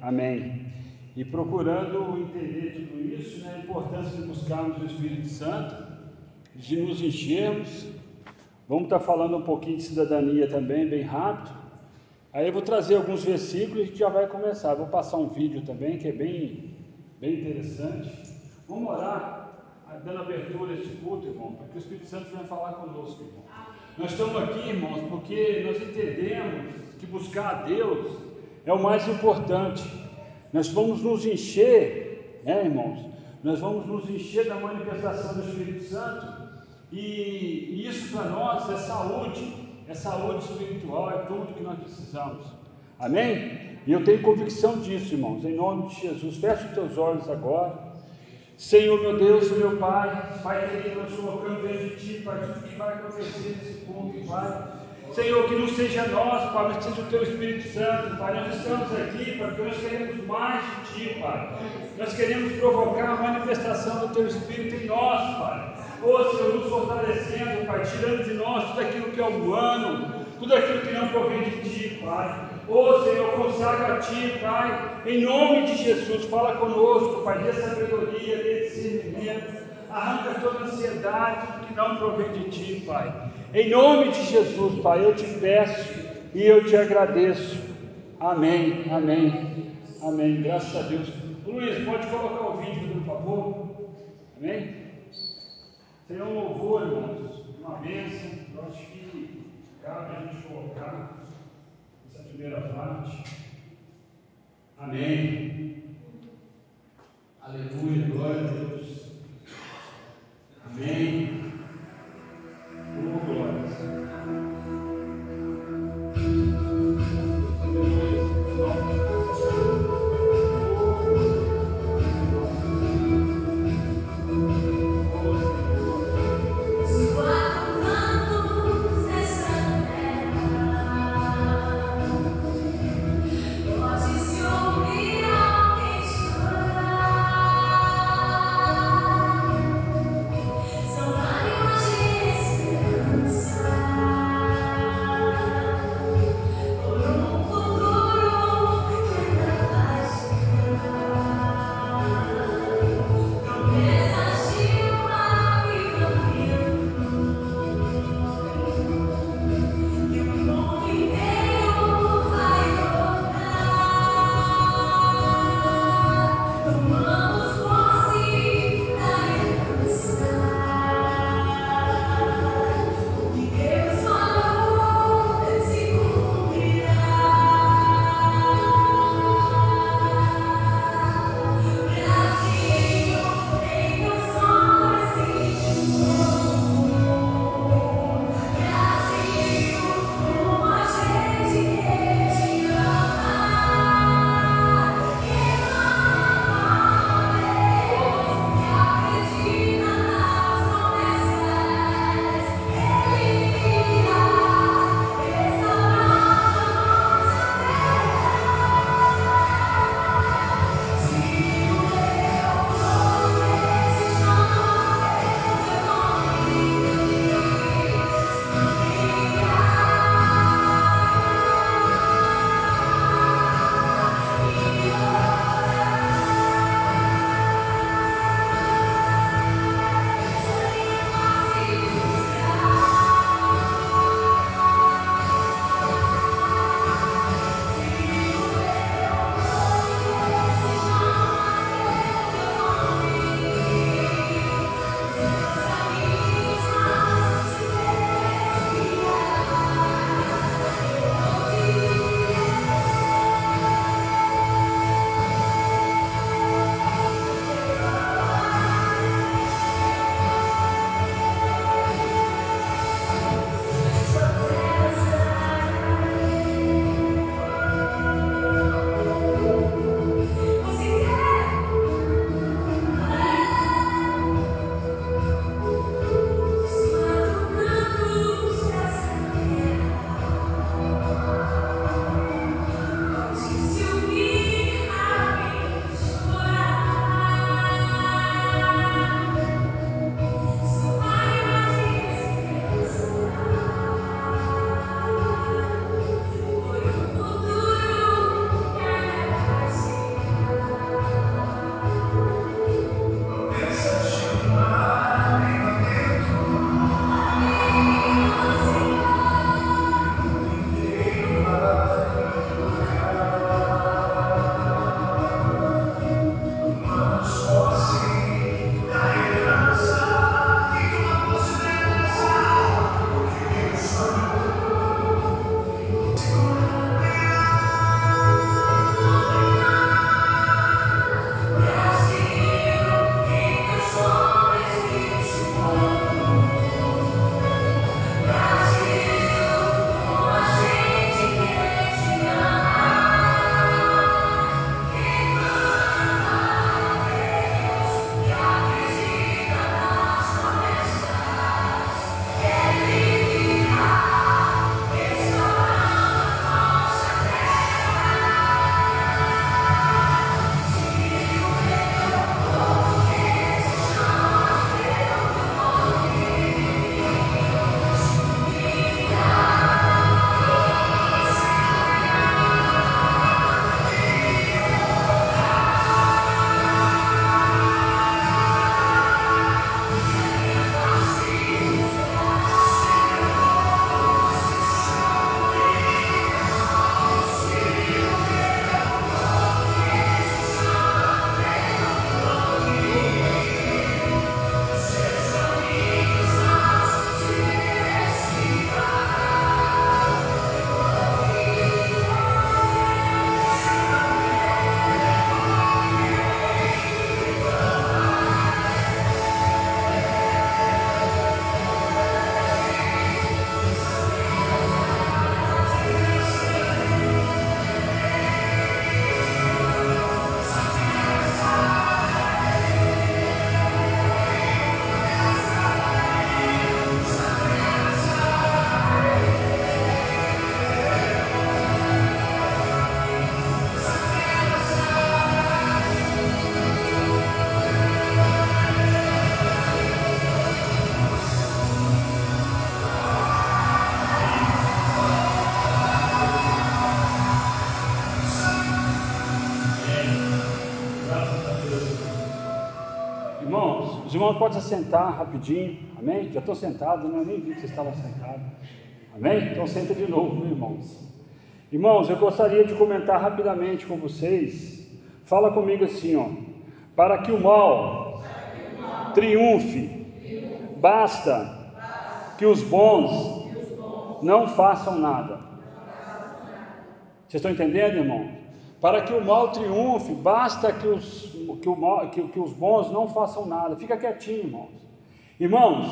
Amém. E procurando entender tudo isso, né, a importância de buscarmos o Espírito Santo, de nos enchermos. Vamos estar falando um pouquinho de cidadania também, bem rápido. Aí eu vou trazer alguns versículos e a gente já vai começar. Vou passar um vídeo também que é bem, bem interessante. Vamos orar, dando abertura a este culto, irmão, para que o Espírito Santo venha falar conosco, irmão. Nós estamos aqui, irmãos, porque nós entendemos que buscar a Deus é o mais importante. Nós vamos nos encher, né, irmãos? Nós vamos nos encher da manifestação do Espírito Santo, e isso para nós é saúde, é saúde espiritual, é tudo que nós precisamos. Amém? E eu tenho convicção disso, irmãos, em nome de Jesus. Feche os teus olhos agora. Senhor, meu Deus, meu Pai, Pai querido, nós colocamos diante de Ti, Pai, tudo que vai acontecer nesse culto, Pai. Senhor, que não seja nós, Pai, mas que seja o Teu Espírito Santo, Pai. Nós estamos aqui, Pai, porque nós queremos mais de Ti, Pai. Nós queremos provocar a manifestação do Teu Espírito em nós, Pai. Ô Senhor, nos fortalecendo, Pai, tirando de nós tudo aquilo que é humano, tudo aquilo que não provém de Ti, Pai. Ô Senhor, consagra a Ti, Pai, em nome de Jesus, fala conosco, Pai, dê sabedoria, dê discernimento, arranca toda ansiedade, que não provém de Ti, Pai. Em nome de Jesus, Pai, eu te peço e eu te agradeço. Amém, amém, amém. Graças a Deus. Luiz, pode colocar o vídeo, por favor? Amém? Seria um louvor, irmãos, uma bênção. Eu acho que cabe a gente colocar essa primeira parte. Amém. Aleluia, glória a Deus. Amém. Oh, irmãos podem se sentar rapidinho, amém? Já estão sentados, né? eu nem vi que vocês estavam sentados, amém? Então senta de novo, irmãos. Irmãos, eu gostaria de comentar rapidamente com vocês. Fala comigo assim, ó. Para que o mal triunfe, basta que os bons não façam nada. Vocês estão entendendo, irmão? Para que o mal triunfe, basta que os, que, o mal, que, que os bons não façam nada. Fica quietinho, irmãos. Irmãos,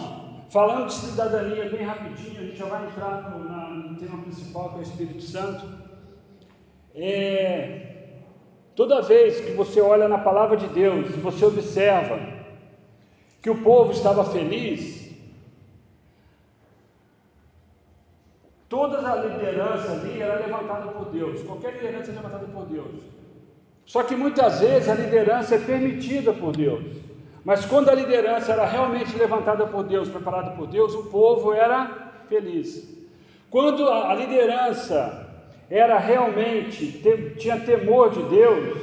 falando de cidadania bem rapidinho, a gente já vai entrar no, na, no tema principal, que é o Espírito Santo. É, toda vez que você olha na palavra de Deus e você observa que o povo estava feliz, Toda a liderança ali era levantada por Deus, qualquer liderança é levantada por Deus. Só que muitas vezes a liderança é permitida por Deus. Mas quando a liderança era realmente levantada por Deus, preparada por Deus, o povo era feliz. Quando a liderança era realmente, tinha temor de Deus,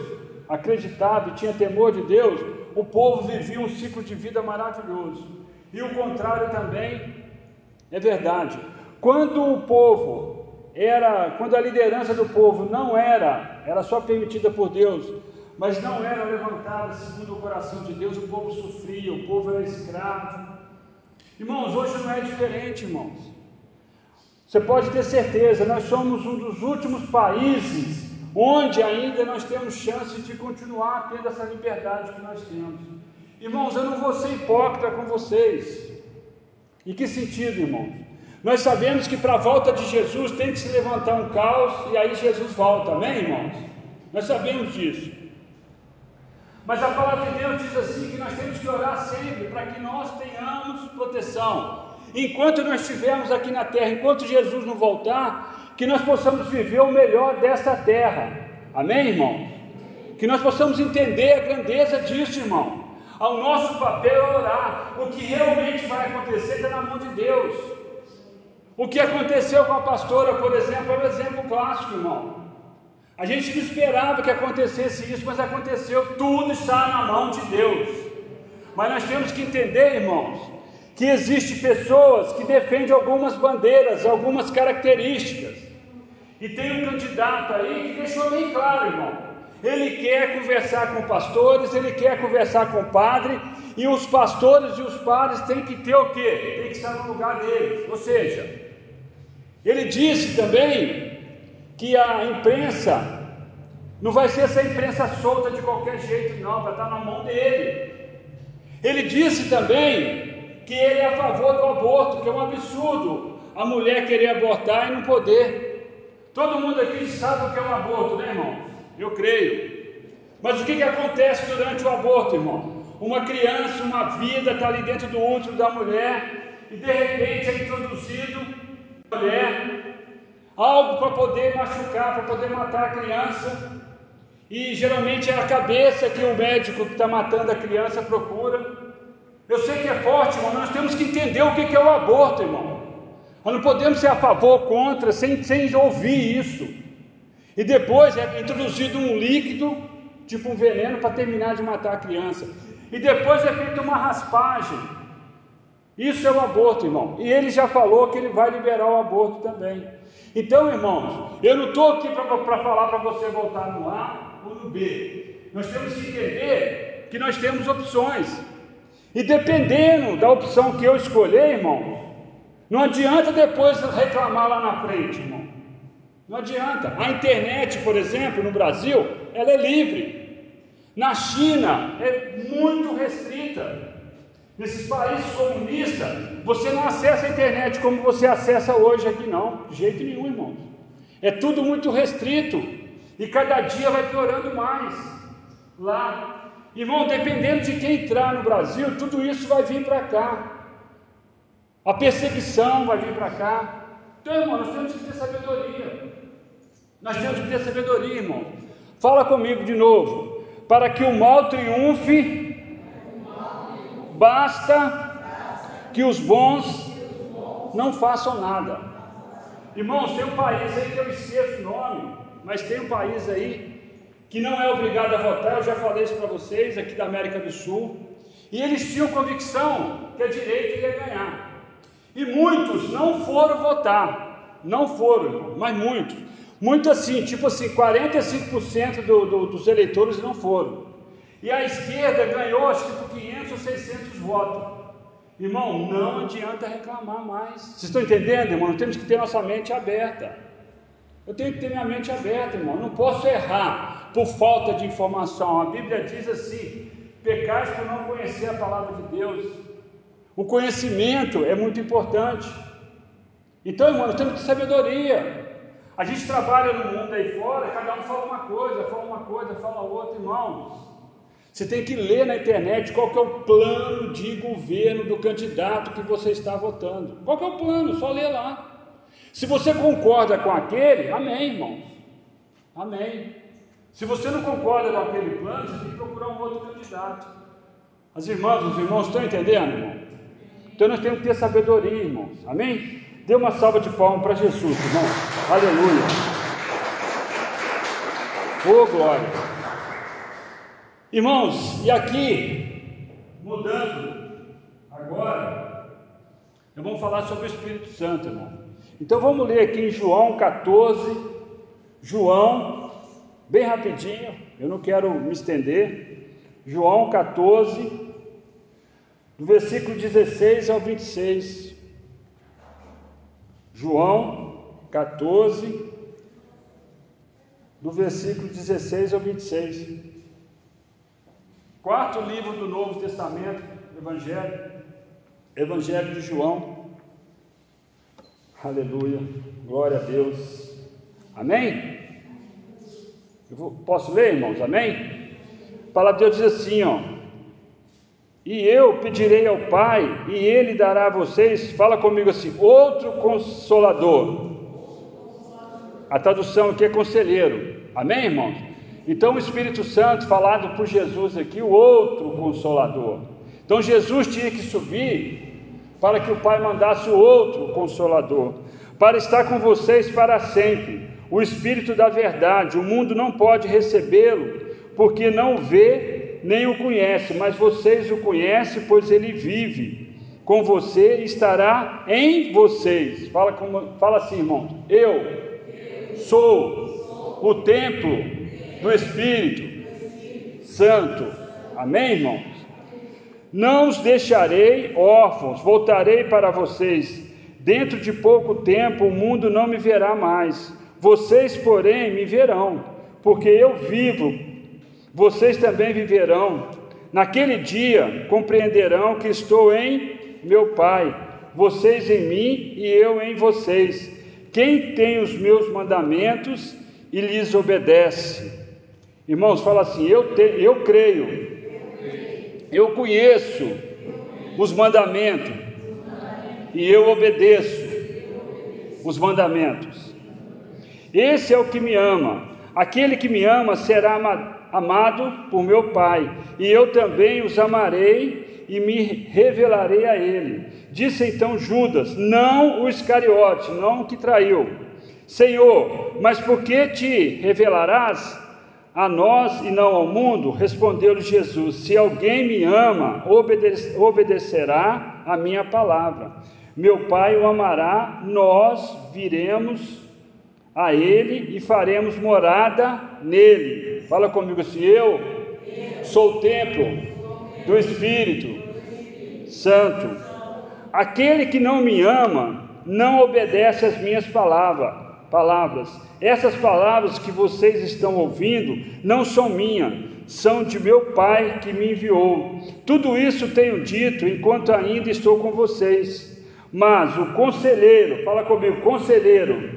acreditava e tinha temor de Deus, o povo vivia um ciclo de vida maravilhoso. E o contrário também é verdade. Quando o povo era, quando a liderança do povo não era, era só permitida por Deus, mas não era levantada segundo o coração de Deus, o povo sofria, o povo era escravo. Irmãos, hoje não é diferente, irmãos. Você pode ter certeza, nós somos um dos últimos países onde ainda nós temos chance de continuar tendo essa liberdade que nós temos. Irmãos, eu não vou ser hipócrita com vocês. Em que sentido, irmãos? Nós sabemos que para a volta de Jesus tem que se levantar um caos e aí Jesus volta, amém, irmãos? Nós sabemos disso. Mas a palavra de Deus diz assim que nós temos que orar sempre para que nós tenhamos proteção. Enquanto nós estivermos aqui na terra, enquanto Jesus não voltar, que nós possamos viver o melhor desta terra. Amém, irmão? Que nós possamos entender a grandeza disso, irmão. O nosso papel é orar. O que realmente vai acontecer está na mão de Deus. O que aconteceu com a pastora, por exemplo, é um exemplo clássico, irmão. A gente não esperava que acontecesse isso, mas aconteceu, tudo está na mão de Deus. Mas nós temos que entender, irmãos, que existem pessoas que defendem algumas bandeiras, algumas características. E tem um candidato aí que deixou bem claro, irmão. Ele quer conversar com pastores, ele quer conversar com padre, e os pastores e os padres têm que ter o quê? Tem que estar no lugar deles. Ou seja, ele disse também que a imprensa não vai ser essa imprensa solta de qualquer jeito, não, vai estar na mão dele. Ele disse também que ele é a favor do aborto, que é um absurdo a mulher querer abortar e não poder. Todo mundo aqui sabe o que é um aborto, né, irmão? Eu creio. Mas o que, que acontece durante o aborto, irmão? Uma criança, uma vida está ali dentro do útero da mulher e de repente é introduzido mulher, algo para poder machucar, para poder matar a criança. E geralmente é a cabeça que o médico que está matando a criança procura. Eu sei que é forte, irmão, nós temos que entender o que é o aborto, irmão. Nós não podemos ser a favor ou contra sem, sem ouvir isso. E depois é introduzido um líquido, tipo um veneno, para terminar de matar a criança. E depois é feita uma raspagem isso é o aborto, irmão. E ele já falou que ele vai liberar o aborto também. Então, irmãos, eu não estou aqui para falar para você voltar no A ou no B. Nós temos que entender que nós temos opções. E dependendo da opção que eu escolher, irmão, não adianta depois reclamar lá na frente, irmão. Não adianta. A internet, por exemplo, no Brasil, ela é livre. Na China é muito restrita. Nesses países comunistas, você não acessa a internet como você acessa hoje aqui, não, de jeito nenhum, irmãos. É tudo muito restrito e cada dia vai piorando mais lá. Irmão, dependendo de quem entrar no Brasil, tudo isso vai vir para cá. A perseguição vai vir para cá. Então, irmão, nós temos que ter sabedoria. Nós temos que ter sabedoria, irmão. Fala comigo de novo. Para que o mal triunfe basta que os bons não façam nada. Irmãos, tem um país aí que eu esqueço o nome, mas tem um país aí que não é obrigado a votar, eu já falei isso para vocês, aqui da América do Sul, E eles tinham convicção que a direita ia ganhar. E muitos não foram votar. Não foram, mas muitos. Muito assim, tipo assim, 45% do, do, dos eleitores não foram. E a esquerda ganhou, acho que por 500 ou 600 votos. Irmão, não adianta reclamar mais. Vocês estão entendendo, irmão? Nós temos que ter nossa mente aberta. Eu tenho que ter minha mente aberta, irmão. Não posso errar por falta de informação. A Bíblia diz assim: pecais por não conhecer a palavra de Deus. O conhecimento é muito importante. Então, irmão, nós temos que ter sabedoria. A gente trabalha no mundo aí fora, cada um fala uma coisa, fala uma coisa, fala outra, irmãos. Você tem que ler na internet qual que é o plano de governo do candidato que você está votando. Qual que é o plano? Só lê lá. Se você concorda com aquele, amém, irmãos. Amém. Se você não concorda com aquele plano, você tem que procurar um outro candidato. As irmãs, os irmãos estão entendendo, irmão? Então nós temos que ter sabedoria, irmãos. Amém? Dê uma salva de palmas para Jesus, irmão. Aleluia. Oh, glória. Irmãos, e aqui, mudando agora, eu vou falar sobre o Espírito Santo, irmão. Então vamos ler aqui em João 14, João, bem rapidinho, eu não quero me estender. João 14, do versículo 16 ao 26. João 14, do versículo 16 ao 26. Quarto livro do Novo Testamento, Evangelho, Evangelho de João. Aleluia, glória a Deus. Amém? Vou, posso ler, irmãos? Amém? A palavra de Deus diz assim, ó. E eu pedirei ao Pai, e Ele dará a vocês, fala comigo assim, outro consolador. A tradução aqui é conselheiro. Amém, irmãos? Então o Espírito Santo, falado por Jesus aqui, o outro consolador. Então Jesus tinha que subir para que o Pai mandasse o outro consolador, para estar com vocês para sempre. O Espírito da verdade, o mundo não pode recebê-lo, porque não o vê nem o conhece, mas vocês o conhecem, pois ele vive com você e estará em vocês. Fala, como, fala assim, irmão. Eu sou o templo do Espírito Santo. Amém, irmãos? Não os deixarei órfãos, voltarei para vocês. Dentro de pouco tempo o mundo não me verá mais. Vocês, porém, me verão, porque eu vivo. Vocês também viverão. Naquele dia compreenderão que estou em meu Pai, vocês em mim e eu em vocês. Quem tem os meus mandamentos e lhes obedece, Irmãos, fala assim: eu, te, eu creio, eu conheço os mandamentos e eu obedeço os mandamentos. Esse é o que me ama. Aquele que me ama será amado por meu Pai, e eu também os amarei e me revelarei a ele. Disse então Judas, não o Iscariote, não o que traiu: Senhor, mas por que te revelarás a nós e não ao mundo? Respondeu-lhe Jesus: Se alguém me ama, obedecerá a minha palavra. Meu Pai o amará, nós viremos a ele e faremos morada nele. Fala comigo assim: Eu sou o templo do Espírito Santo. Aquele que não me ama não obedece às minhas palavras palavras. Essas palavras que vocês estão ouvindo não são minhas, são de meu Pai que me enviou. Tudo isso tenho dito enquanto ainda estou com vocês. Mas o conselheiro, fala comigo, conselheiro,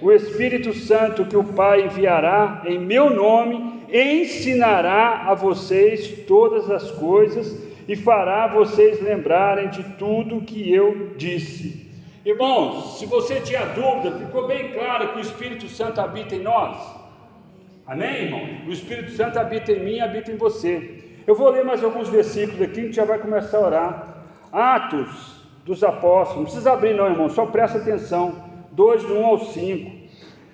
o Espírito Santo que o Pai enviará em meu nome, ensinará a vocês todas as coisas e fará vocês lembrarem de tudo que eu disse. Irmãos, se você tinha dúvida, ficou bem claro que o Espírito Santo habita em nós? Amém, irmão? O Espírito Santo habita em mim e habita em você. Eu vou ler mais alguns versículos aqui, a gente já vai começar a orar. Atos dos Apóstolos, não precisa abrir, não, irmão, só presta atenção. 2, do 1 ao 5.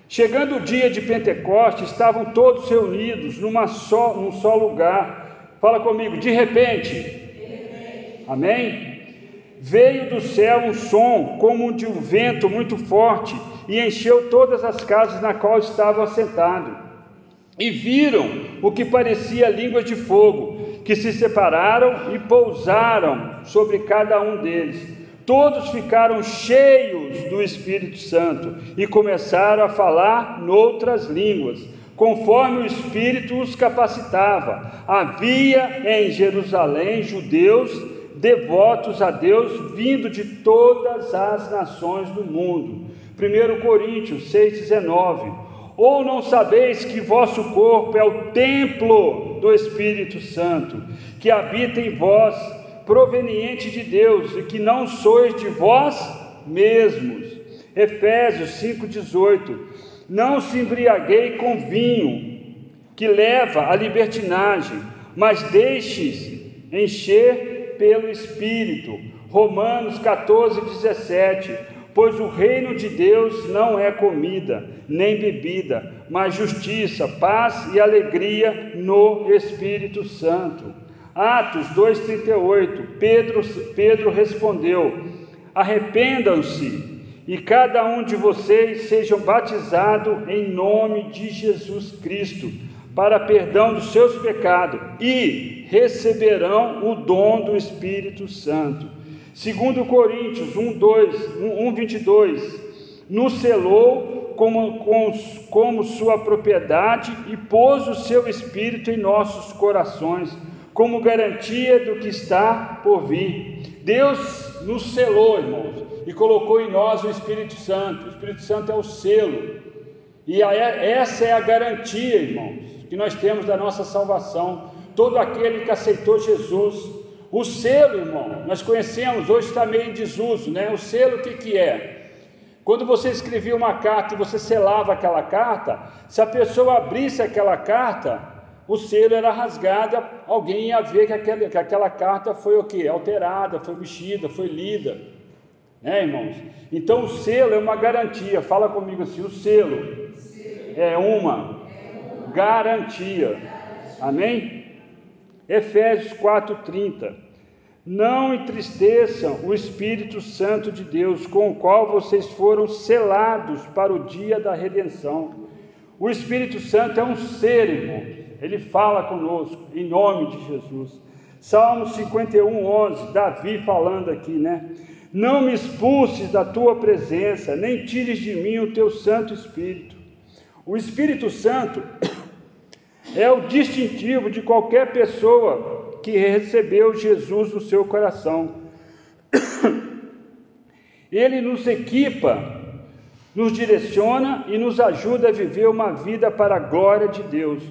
Chegando o dia de Pentecostes, estavam todos reunidos numa só, num só lugar. Fala comigo, de repente, Amém? Veio do céu um som como de um vento muito forte e encheu todas as casas na qual estavam assentados. E viram o que parecia línguas de fogo, que se separaram e pousaram sobre cada um deles. Todos ficaram cheios do Espírito Santo e começaram a falar noutras línguas, conforme o Espírito os capacitava. Havia em Jerusalém judeus devotos a Deus, vindo de todas as nações do mundo. 1 Coríntios 6,19. Ou não sabeis que vosso corpo é o templo do Espírito Santo, que habita em vós, proveniente de Deus, e que não sois de vós mesmos. Efésios 5,18. Não se embriaguei com vinho, que leva à libertinagem, mas deixe encher pelo Espírito. Romanos 14, 17. Pois o reino de Deus não é comida, nem bebida, mas justiça, paz e alegria no Espírito Santo. Atos 2,38. Pedro, Pedro respondeu: Arrependam-se e cada um de vocês sejam batizado em nome de Jesus Cristo para perdão dos seus pecados e receberão o dom do Espírito Santo. Segundo Coríntios 1, 2, 1, 22, nos selou como, como sua propriedade e pôs o seu Espírito em nossos corações, como garantia do que está por vir. Deus nos selou, irmãos, e colocou em nós o Espírito Santo. O Espírito Santo é o selo. E essa é a garantia, irmãos, que nós temos da nossa salvação. Todo aquele que aceitou Jesus, o selo, irmão, nós conhecemos, hoje está meio em desuso, né? O selo o que, que é? Quando você escrevia uma carta e você selava aquela carta, se a pessoa abrisse aquela carta, o selo era rasgado, alguém ia ver que aquela, que aquela carta foi o que? Alterada, foi mexida, foi lida. Né, irmãos? Então o selo é uma garantia. Fala comigo assim: o selo é uma garantia. Amém? Efésios 4:30. Não entristeçam o Espírito Santo de Deus, com o qual vocês foram selados para o dia da redenção. O Espírito Santo é um ser, irmão. Ele fala conosco em nome de Jesus. Salmo 51, 11, Davi falando aqui, né? Não me expulses da tua presença, nem tires de mim o teu Santo Espírito. O Espírito Santo é o distintivo de qualquer pessoa que recebeu Jesus no seu coração. Ele nos equipa, nos direciona e nos ajuda a viver uma vida para a glória de Deus.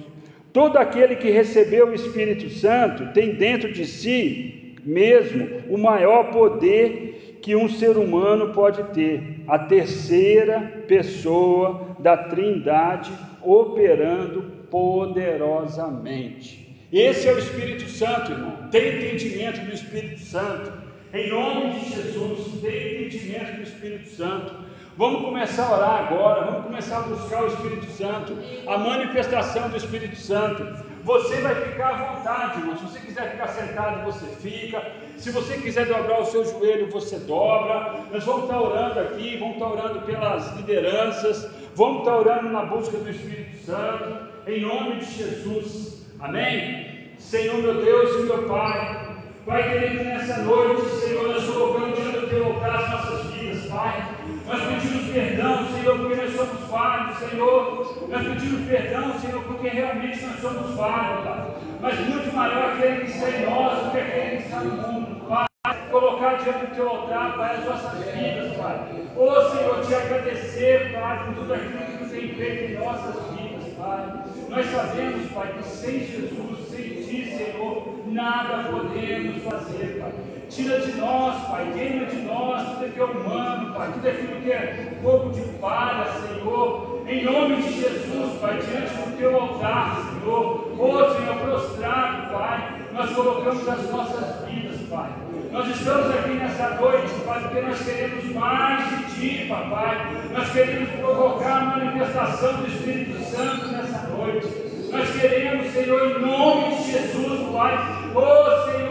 Todo aquele que recebeu o Espírito Santo tem dentro de si mesmo o maior poder que um ser humano pode ter, a terceira pessoa da Trindade operando poderosamente. Esse é o Espírito Santo, irmão. Tem entendimento do Espírito Santo. Em nome de Jesus, tem entendimento do Espírito Santo. Vamos começar a orar agora, vamos começar a buscar o Espírito Santo, a manifestação do Espírito Santo. Você vai ficar à vontade, irmão. Se você quiser ficar sentado, você fica. Se você quiser dobrar o seu joelho, você dobra. Nós vamos estar orando aqui, vamos estar orando pelas lideranças, vamos estar orando na busca do Espírito Santo em nome de Jesus. Amém? Senhor meu Deus e meu Pai, Pai querido, nessa noite, Senhor, nós colocamos diante do teu altar as nossas vidas, Pai. Nós pedimos perdão, Senhor, porque nós somos falhos, Senhor. Nós pedimos perdão, Senhor, porque realmente nós somos falhos, Pai. Mas muito maior aquele que está em nós do que aquele que está no mundo, Pai. Colocar diante do teu altar, Pai, as nossas vidas, Pai. Ô Senhor, te agradecer, Pai, por tudo aquilo que tu tem feito em nossas vidas, Pai. Nós sabemos, Pai, que sem Jesus, sem Ti, Senhor, nada podemos fazer, Pai. Tira de nós, Pai, queima de nós tudo que é humano, Pai, tudo aquilo que é fogo de palha, Senhor. Em nome de Jesus, Pai, diante do Teu altar, Senhor. Ô, Senhor, prostrado, Pai, nós colocamos as nossas vidas, Pai. Nós estamos aqui nessa noite, Pai, porque nós queremos mais de Ti, Papai. Nós queremos provocar a manifestação do Espírito Santo nessa noite. Nós queremos, Senhor, em nome de Jesus, Pai, oh Senhor,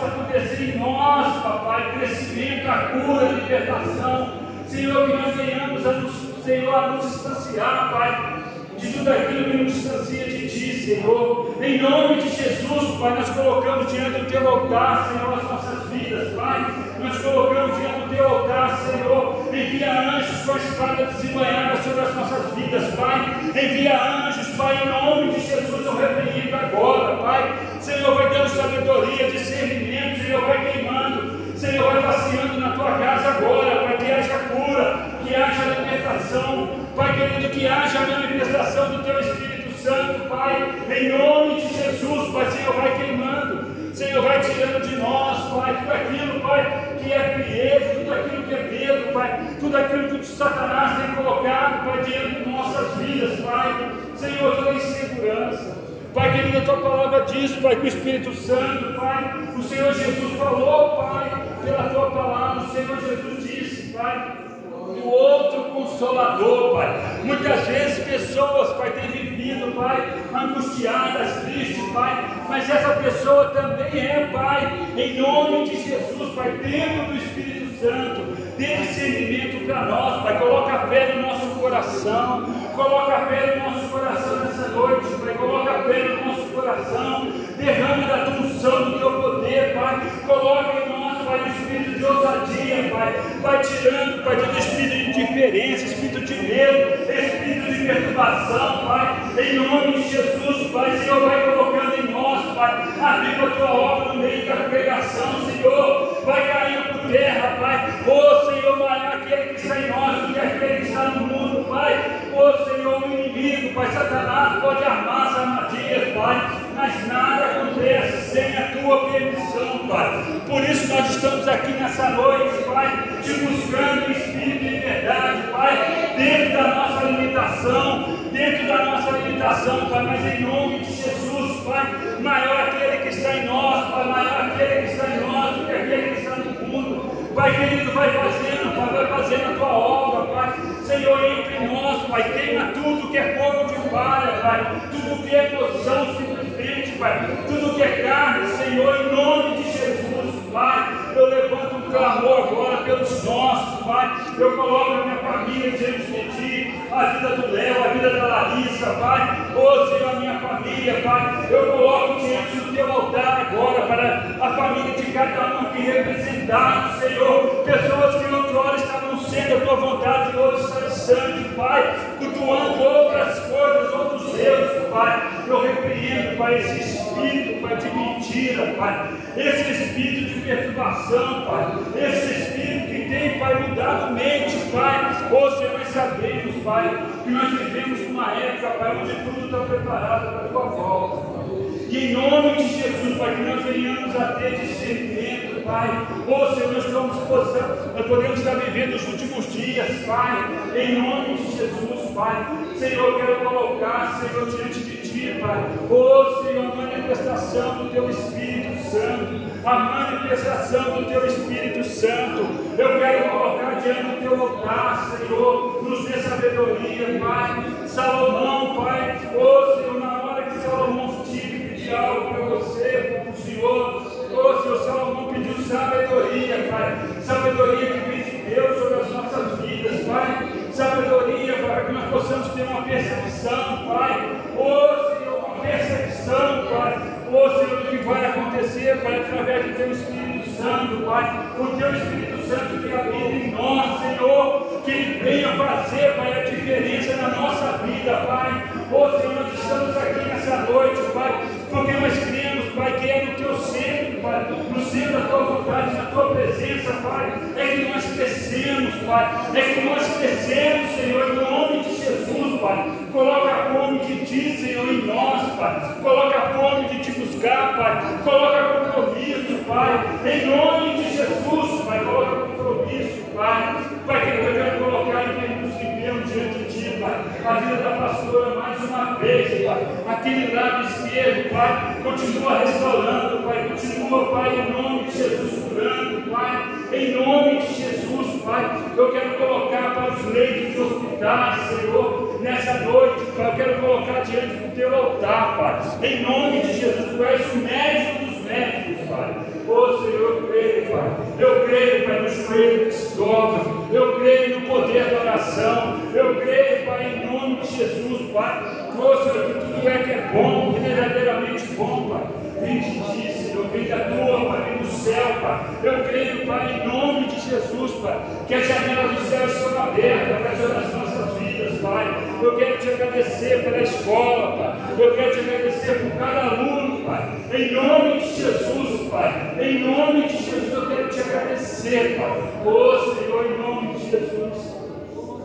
possa acontecer em nós, papai, crescimento, a cura, a libertação. Senhor, que nós venhamos a nos, Senhor, a nos distanciar, Pai, de tudo aquilo que nos distancia de Ti, Senhor. Em nome de Jesus, Pai, nós colocamos diante do Teu altar, Senhor, as nossas vidas, Pai. Nós colocamos diante do Teu altar, Senhor. Envia anjos com a espada desembanhada sobre as nossas vidas, Pai. Envia anjos, Pai, em nome de Jesus, eu repreendo agora, Pai. Senhor, vai dando sabedoria, discernimento, Senhor, vai queimando. Senhor, vai passeando na tua casa agora, para que haja cura, que haja libertação, Pai querido, que haja manifestação do teu Espírito Santo, Pai, em nome de Jesus, Pai, Senhor, vai queimando, Senhor, vai tirando de nós, Pai, tudo aquilo, Pai, que é frieza, tudo aquilo que é Pai, tudo aquilo que o Satanás tem colocado, Pai, diante de nossas vidas, Pai, Senhor, toda insegurança. Pai querido, a tua palavra diz, Pai, que o Espírito Santo, Pai, o Senhor Jesus falou, Pai, pela tua palavra, o Senhor Jesus disse, Pai, do outro consolador, Pai. Muitas vezes pessoas, Pai, têm vivido, Pai, angustiadas, tristes, Pai, mas essa pessoa também é, Pai, em nome de Jesus, Pai, dentro do Espírito Santo, dê discernimento para nós, Pai, coloca a fé no nosso coração, coloca a fé no nosso coração nessa noite, Pai, coloca a fé no nosso coração, derrama da tua unção do teu poder, Pai, coloca em nós, Pai, o espírito de ousadia, Pai, vai tirando, Pai, todo espírito de indiferença, espírito de medo, espírito de perturbação, Pai, em nome de Jesus, Pai, Senhor, vai colocando em nós, Pai, aviva a tua obra no meio da pregação, Senhor, vai caindo por terra, Pai, ô Senhor, maior aquele que está em nós do que aquele que está no mundo, Senhor, o inimigo, Pai, Satanás pode armar as armadilhas, Pai, mas nada acontece sem a tua permissão, Pai, por isso nós estamos aqui nessa noite, Pai, te buscando em espírito e verdade, Pai, dentro da nossa limitação, dentro da nossa limitação, Pai, mas em nome de Jesus, Pai, maior aquele que está em nós, Pai, maior aquele que está em nós do que aquele que está no. Pai querido, vai fazendo, Pai, vai fazendo a tua obra, Pai. Senhor, entre nós, Pai, queima tudo que é fogo de palha, Pai, tudo que é emoção simplesmente, Pai, tudo que é carne, Senhor, em nome de Jesus, Pai. Eu levanto clamor agora pelos nossos, Pai. Eu coloco a minha família diante de Ti, a vida do Léo, a vida da Larissa, Pai. Ô a minha família, Pai. Eu coloco diante do Teu altar agora para a família de cada um aqui representado, Senhor. Pessoas que outrora estavam sendo a Tua vontade hoje estão distante, Pai. Cultuando outras coisas, outros deuses, Pai. Eu repreendo, Pai, esse espírito, Pai, de mentira, Pai. Esse espírito de perturbação, Pai. Esse espírito que tem, Pai, mudado mente, Pai. Senhor, nós sabemos, Pai, que nós vivemos numa época, Pai, onde tudo está preparado para a tua volta, Pai. E em nome de Jesus, Pai, que nós venhamos a ter discernimento, Pai. Ô Senhor, nós, possamos, nós podemos estar vivendo os últimos dias, Pai. Em nome de Jesus, Pai. Senhor, eu quero colocar, Senhor, diante de Ti, Pai. Ô Senhor, manifestação do Teu Espírito Santo. A manifestação do Teu Espírito Santo. Eu quero colocar diante do Teu altar, Senhor. Nos dê sabedoria, Pai. Salomão, Pai. Ô Senhor, na hora que Salomão tive pedir algo para você, para o Senhor. Ô Senhor, Salomão pediu sabedoria, Pai. Sabedoria que vem de Deus sobre as nossas vidas, Pai. Sabedoria para que nós possamos ter uma percepção, Pai. Ô Senhor, uma percepção, Pai. Ô Senhor, do que vai acontecer, Pai, através do Teu Espírito Santo, Pai. O Teu Espírito Santo que habita em nós, Senhor. Que venha fazer, Pai, a diferença na nossa vida, Pai. Ô Senhor, nós estamos aqui nessa noite, Pai, porque nós cremos, Pai, que é no Teu centro, Pai, no centro da Tua vontade, na Tua presença, Pai, é que nós crescemos, Pai, é que nós crescemos, Senhor, em nome de Jesus, Pai. Coloca a fome de Ti, Senhor, em nós, Pai. Coloca a fome de Te buscar, Pai. Coloca compromisso, Pai, em nome de Jesus, Pai. Coloca compromisso, Pai. Pai, que eu quero colocar em nos vivemos diante de Ti, Pai. A vida da pastora, mais uma vez, Pai. Aquele lado esquerdo, Pai, continua restaurando, Pai. Continua, Pai, em nome de Jesus, curando, Pai. Em nome de Jesus, Pai. Eu quero colocar para os leitos de hospitais, Senhor, nessa noite, Pai. Eu quero colocar diante do Teu altar, Pai. Em nome de Jesus, Tu és o médico dos médicos, Pai. Ô Senhor, eu creio creio, Pai, no joelho que se dobra. Eu creio no poder da oração. Eu creio, Pai, em nome de Jesus, Pai. Ô Senhor, que tudo é que é bom, verdadeiramente bom, Pai. Vem de ti, Senhor, vem da tua, Pai, vem do céu, Pai. Eu creio, Pai, em nome de Jesus, Pai, que as janelas do céu estão abertas Pai, sobre as nossas vidas, Pai. Eu quero te agradecer pela escola, Pai. Eu quero te agradecer por cada aluno, Pai. Em nome de Jesus, Pai. Em nome de Jesus, eu quero te agradecer, Pai. Ô Senhor, em nome de Jesus.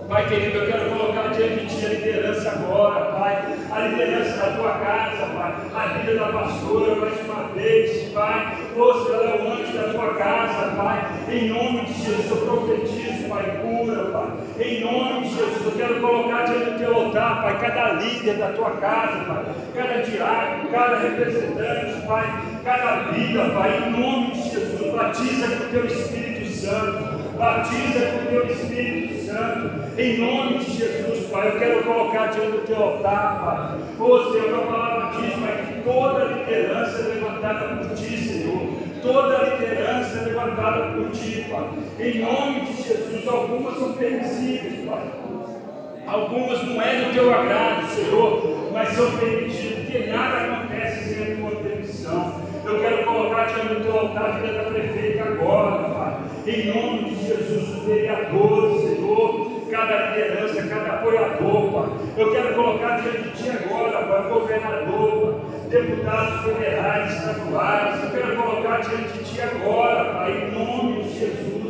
Pai querido, eu quero colocar diante de ti a liderança agora, Pai. A liderança da tua casa, Pai. A vida da pastora, mais uma vez, Pai. Ô Senhor, é o anjo da tua casa, Pai. Em nome de Jesus, eu profetizo, Pai, cura, Pai. Em nome de Jesus, eu quero colocar diante do teu altar, Pai, cada líder da tua casa, Pai. Cada diácono, cada representante, Pai. Cada vida, Pai. Em nome de Jesus, batiza com o teu Espírito Santo. Batiza com o teu Espírito Santo, em nome de Jesus, Pai. Eu quero colocar diante do teu altar, Pai. Ô Senhor, a palavra diz, Pai, que toda liderança é levantada por ti, Senhor. Toda liderança é levantada por ti, Pai. Em nome de Jesus, algumas são permissíveis, Pai. Algumas não é do teu agrado, Senhor, mas são permitidas, porque nada acontece sem a tua permissão. Eu quero colocar diante do teu altar a vida da prefeita agora, Pai. Em nome de Jesus, os vereadores, Senhor, cada liderança, cada apoiador, Pai. Eu quero colocar diante de Ti agora, Pai, governador, Pai, deputados federais, estaduais. Eu quero colocar diante de Ti agora, Pai, em nome de Jesus.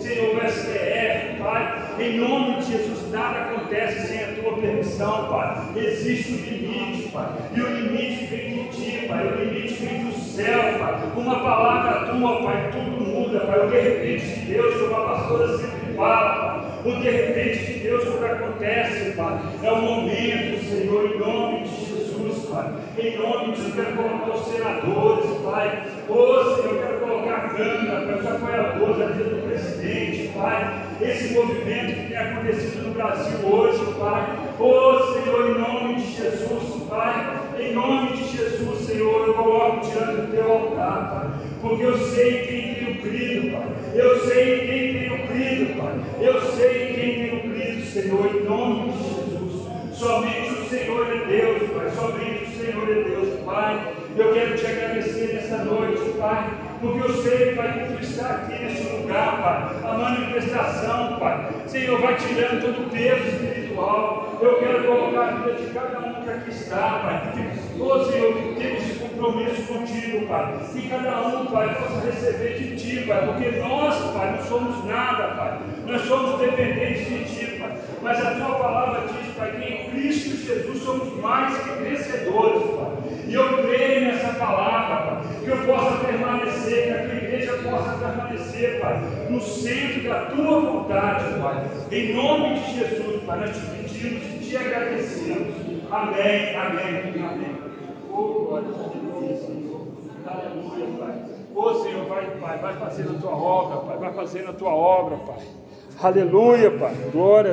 Senhor, o STF, Pai, em nome de Jesus, nada acontece sem a tua permissão, Pai. Existe um limite, Pai, e o limite vem de ti, Pai, o limite vem do céu, Pai. Uma palavra tua, Pai, tudo muda, Pai. O de repente de Deus, como a pastora sempre fala. O de repente de Deus, quando acontece, Pai, é o momento, Senhor, em nome de Jesus, Pai. Em nome de Jesus, eu quero colocar os senadores, Pai. Ô Senhor, eu quero colocar a Câmara, Pai, os apoiadores, a vida do presidente, Pai. Esse movimento que tem acontecido no Brasil hoje, Pai. Ô Senhor, em nome de Jesus, Pai. Em nome de Jesus, Senhor, eu coloco diante do teu altar, Pai. Porque eu sei em quem crido, Pai. Eu sei em quem tenho crido, Pai. Eu sei em quem tenho crido, Senhor, em nome de Jesus. Somente o Senhor é Deus, Pai. Somente o Senhor é Deus, Pai. Eu quero te agradecer nessa noite, Pai. Porque eu sei, Pai, que tu está aqui nesse lugar, Pai. A manifestação, Pai. Senhor, vai tirando todo o peso espiritual. Eu quero colocar a vida de cada um que aqui está, Pai. Oh, Senhor, que esse compromisso contigo, Pai. Que cada um, Pai, possa receber de Ti, Pai. Porque nós, Pai, não somos nada, Pai. Nós somos dependentes de Ti, Pai. Mas a Tua palavra diz, Pai, que em Cristo Jesus somos mais que vencedores, Pai. E eu creio nessa palavra, Pai. Que eu possa permanecer, que a Tua igreja possa permanecer, Pai. No centro da Tua vontade, Pai. Em nome de Jesus, Pai. Nós te pedimos e te agradecemos. Amém, amém, amém. Oh, glória Senhor. Aleluia, Senhor, vai, Pai, vai fazendo a tua obra, Pai. Vai fazendo a tua obra, Pai. Aleluia, Pai. Glória